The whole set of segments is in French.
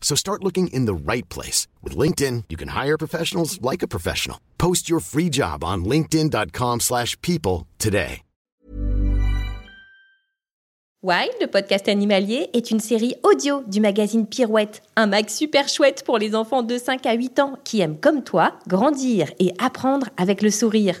So start looking in the right place. With LinkedIn, you can hire professionals like a professional. Post your free job on linkedin.com/people slash people today. Wild, le podcast animalier, est une série audio du magazine Pirouette, un mag super chouette pour les enfants de 5 à 8 ans qui aiment comme toi grandir et apprendre avec le sourire.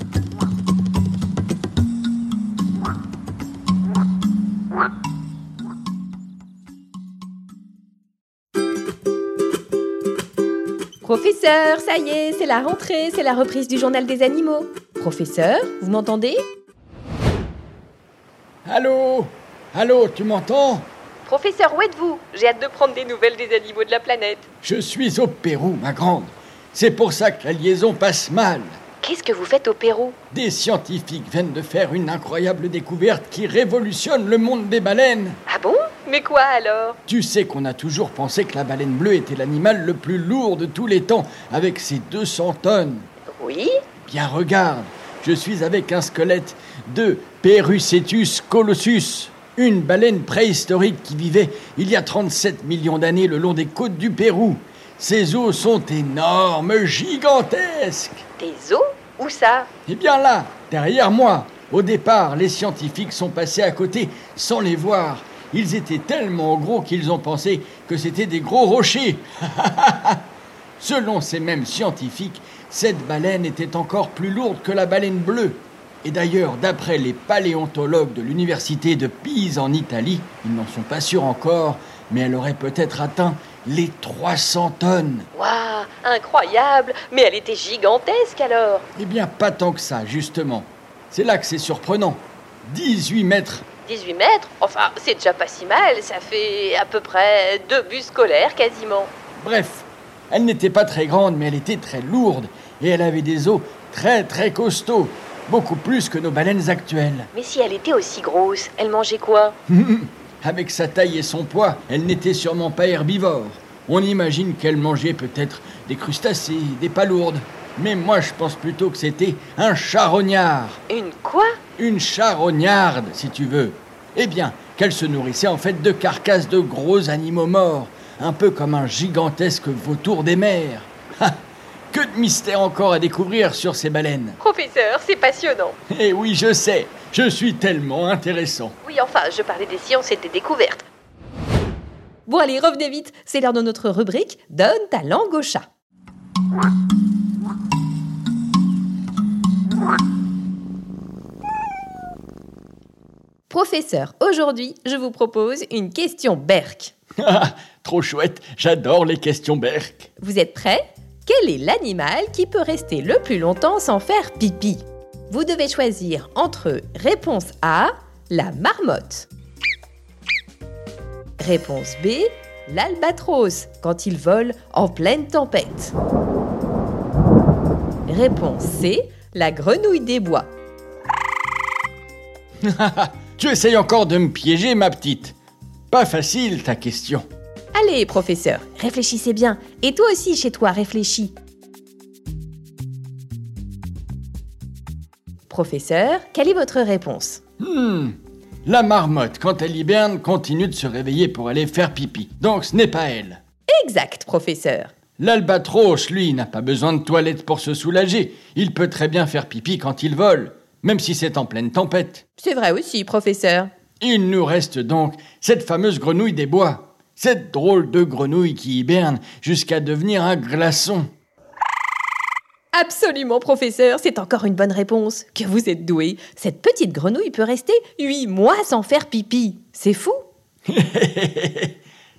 Professeur, ça y est, c'est la rentrée, c'est la reprise du journal des animaux. Professeur, vous m'entendez? Allô? Allô, tu m'entends? Professeur, où êtes-vous? J'ai hâte de prendre des nouvelles des animaux de la planète. Je suis au Pérou, ma grande. C'est pour ça que la liaison passe mal. Qu'est-ce que vous faites au Pérou Des scientifiques viennent de faire une incroyable découverte qui révolutionne le monde des baleines. Ah bon? Mais quoi alors? Tu sais qu'on a toujours pensé que la baleine bleue était l'animal le plus lourd de tous les temps, avec ses 200 tonnes. Oui? Bien regarde, je suis avec un squelette de Perucetus colossus, une baleine préhistorique qui vivait il y a 37 millions d'années le long des côtes du Pérou. Ses os sont énormes, gigantesques. Des os? Ça? Eh bien là, derrière moi, au départ, les scientifiques sont passés à côté sans les voir. Ils étaient tellement gros qu'ils ont pensé que c'était des gros rochers. Selon ces mêmes scientifiques, cette baleine était encore plus lourde que la baleine bleue. Et d'ailleurs, d'après les paléontologues de l'université de Pise en Italie, ils n'en sont pas sûrs encore, mais elle aurait peut-être atteint les 300 tonnes. Waouh Incroyable Mais elle était gigantesque alors Eh bien, pas tant que ça, justement. C'est là que c'est surprenant. 18 mètres. 18 mètres Enfin, c'est déjà pas si mal, ça fait à peu près deux bus scolaires quasiment. Bref, elle n'était pas très grande, mais elle était très lourde. Et elle avait des os très très costauds. Beaucoup plus que nos baleines actuelles. Mais si elle était aussi grosse, elle mangeait quoi? Avec sa taille et son poids, elle n'était sûrement pas herbivore. On imagine qu'elle mangeait peut-être des crustacés, des palourdes. Mais moi, je pense plutôt que c'était un charognard. Une quoi? Une charognarde, si tu veux. Eh bien, qu'elle se nourrissait en fait de carcasses de gros animaux morts, un peu comme un gigantesque vautour des mers. Ha que de mystères encore à découvrir sur ces baleines. Professeur, c'est passionnant. Eh oui, je sais, je suis tellement intéressant. Oui, enfin, je parlais des sciences et des découvertes. Bon, allez, revenez vite, c'est l'heure de notre rubrique Donne ta langue au chat. Professeur, aujourd'hui, je vous propose une question berk. Ah, Trop chouette, j'adore les questions berk. Vous êtes prêts Quel est l'animal qui peut rester le plus longtemps sans faire pipi? Vous devez choisir entre réponse A, la marmotte. Réponse B, l'albatros, quand il vole en pleine tempête. Réponse C, la grenouille des bois. Tu essayes encore de me piéger, ma petite. Pas facile ta question. Allez, professeur, réfléchissez bien. Et toi aussi, chez toi, réfléchis. Professeur, quelle est votre réponse? Hmm. La marmotte, quand elle hiberne, continue de se réveiller pour aller faire pipi. Donc ce n'est pas elle. Exact, professeur. L'albatros, lui, n'a pas besoin de toilette pour se soulager. Il peut très bien faire pipi quand il vole, même si c'est en pleine tempête. C'est vrai aussi, professeur. Il nous reste donc cette fameuse grenouille des bois, cette drôle de grenouille qui hiberne jusqu'à devenir un glaçon. Absolument, professeur, c'est encore une bonne réponse. Que vous êtes doué. Cette petite grenouille peut rester huit mois sans faire pipi. C'est fou.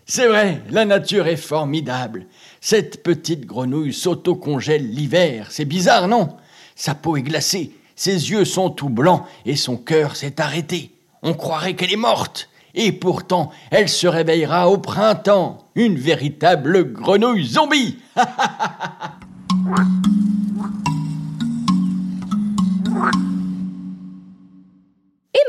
C'est vrai, la nature est formidable. Cette petite grenouille s'auto-congèle l'hiver. C'est bizarre, non? Sa peau est glacée, ses yeux sont tout blancs et son cœur s'est arrêté. On croirait qu'elle est morte. Et pourtant, elle se réveillera au printemps. Une véritable grenouille zombie.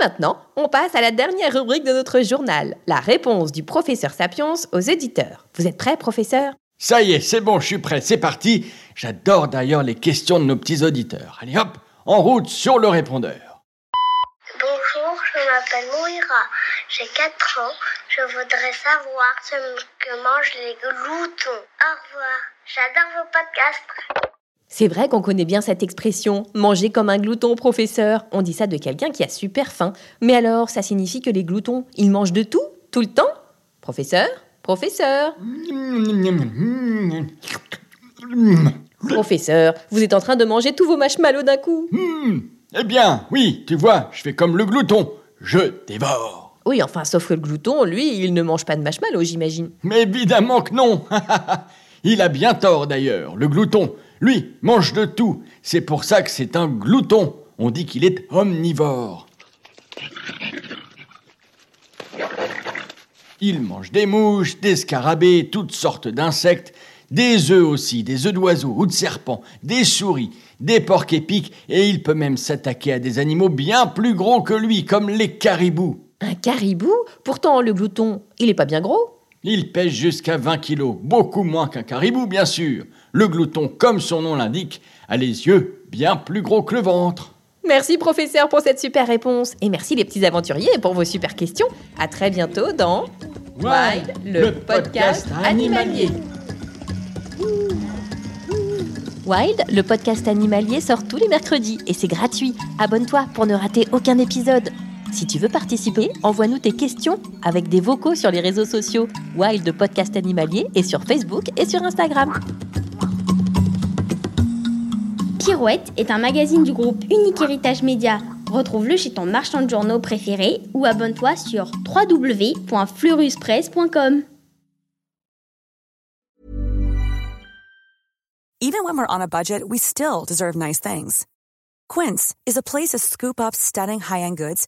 maintenant, on passe à la dernière rubrique de notre journal, la réponse du professeur Sapiens aux éditeurs. Vous êtes prêt, professeur? Ça y est, c'est bon, je suis prêt, c'est parti. J'adore d'ailleurs les questions de nos petits auditeurs. Allez hop, en route sur le répondeur. Bonjour, je m'appelle Moira, j'ai 4 ans. Je voudrais savoir ce que mangent les gloutons. Au revoir, j'adore vos podcasts. C'est vrai qu'on connaît bien cette expression manger comme un glouton, professeur. On dit ça de quelqu'un qui a super faim. Mais alors, ça signifie que les gloutons, ils mangent de tout, tout le temps? Professeur Professeur Professeur, vous êtes en train de manger tous vos marshmallows d'un coup Hmm, eh bien, oui, tu vois, je fais comme le glouton. Je dévore. Oui, enfin, sauf que le glouton, lui, il ne mange pas de marshmallows, j'imagine. Mais évidemment que non. Il a bien tort d'ailleurs, le glouton. Lui, mange de tout. C'est pour ça que c'est un glouton. On dit qu'il est omnivore. Il mange des mouches, des scarabées, toutes sortes d'insectes, des œufs aussi, des œufs d'oiseaux ou de serpents, des souris, des porcs épics, et il peut même s'attaquer à des animaux bien plus gros que lui, comme les caribous. Un caribou? Pourtant, le glouton, il est pas bien gros Il pèse jusqu'à 20 kilos, beaucoup moins qu'un caribou, bien sûr. Le glouton, comme son nom l'indique, a les yeux bien plus gros que le ventre. Merci, professeur, pour cette super réponse. Et merci, les petits aventuriers, pour vos super questions. À très bientôt dans Wild, le, podcast animalier. Wild, le podcast animalier sort tous les mercredis et c'est gratuit. Abonne-toi pour ne rater aucun épisode. Si tu veux participer, envoie-nous tes questions avec des vocaux sur les réseaux sociaux Wild Podcast Animalier et sur Facebook et sur Instagram. Pirouette est un magazine du groupe Unique Héritage Média. Retrouve-le chez ton marchand de journaux préféré ou abonne-toi sur www.fleuruspresse.com. Even when we're on a budget, we still deserve nice things. Quince is a place to scoop up stunning high-end goods